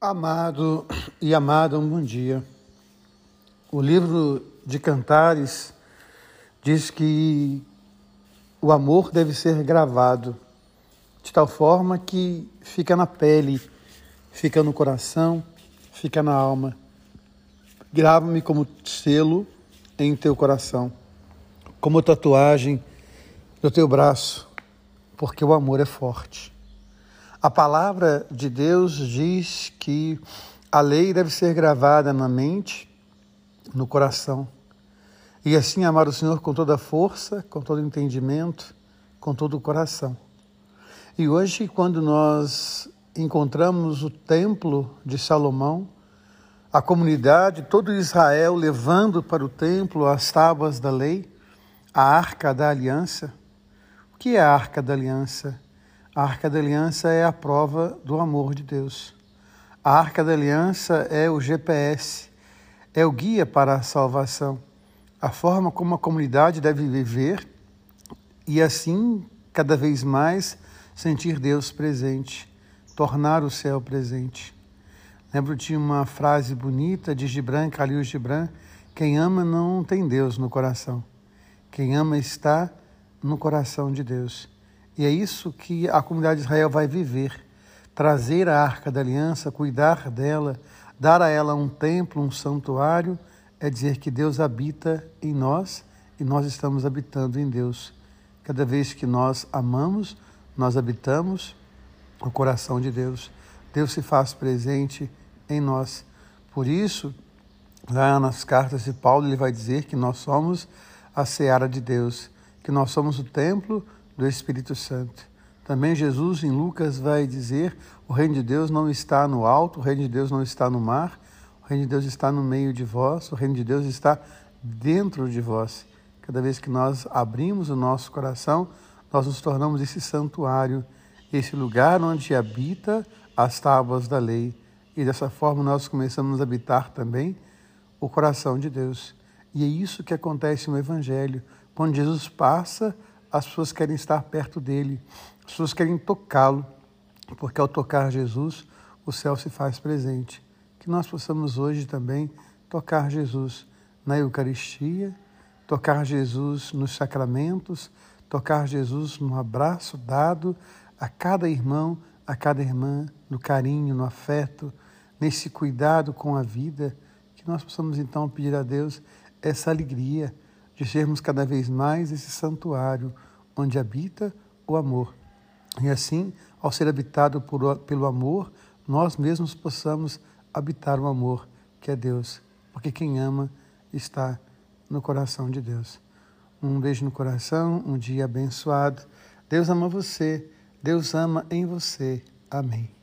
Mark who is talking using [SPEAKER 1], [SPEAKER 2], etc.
[SPEAKER 1] Amado e amada, um bom dia. O livro de Cantares diz que o amor deve ser gravado de tal forma que fica na pele, fica no coração, fica na alma. Grava-me como selo em teu coração, como tatuagem no teu braço, porque o amor é forte. A palavra de Deus diz que a lei deve ser gravada na mente, no coração, e assim amar o Senhor com toda força, com todo entendimento, com todo o coração. E hoje, quando nós encontramos o templo de Salomão, a comunidade, todo Israel levando para o templo as tábuas da lei, a arca da aliança. O que é a arca da aliança? A Arca da Aliança é a prova do amor de Deus. A Arca da Aliança é o GPS, é o guia para a salvação, a forma como a comunidade deve viver e assim, cada vez mais, sentir Deus presente, tornar o céu presente. Lembro de uma frase bonita de Gibran, Khalil Gibran, quem ama não tem Deus no coração. Quem ama está no coração de Deus. E é isso que a comunidade de Israel vai viver: trazer a arca da aliança, cuidar dela, dar a ela um templo, um santuário, é dizer que Deus habita em nós e nós estamos habitando em Deus. Cada vez que nós amamos, nós habitamos o coração de Deus. Deus se faz presente em nós. Por isso, lá nas cartas de Paulo, ele vai dizer que nós somos a seara de Deus, que nós somos o templo do Espírito Santo. Também Jesus em Lucas vai dizer: o reino de Deus não está no alto, o reino de Deus não está no mar, o reino de Deus está no meio de vós, o reino de Deus está dentro de vós. Cada vez que nós abrimos o nosso coração, nós nos tornamos esse santuário, esse lugar onde habita as tábuas da lei. E dessa forma nós começamos a habitar também o coração de Deus. E é isso que acontece no Evangelho. Quando Jesus passa as pessoas querem estar perto dele, as pessoas querem tocá-lo, porque ao tocar Jesus, o céu se faz presente. Que nós possamos hoje também tocar Jesus na Eucaristia, tocar Jesus nos sacramentos, tocar Jesus no abraço dado a cada irmão, a cada irmã, no carinho, no afeto, nesse cuidado com a vida, que nós possamos então pedir a Deus essa alegria de sermos cada vez mais esse santuário onde habita o amor. E assim, ao ser habitado por, pelo amor, nós mesmos possamos habitar o amor que é Deus, porque quem ama está no coração de Deus. Um beijo no coração, um dia abençoado. Deus ama você, Deus ama em você. Amém.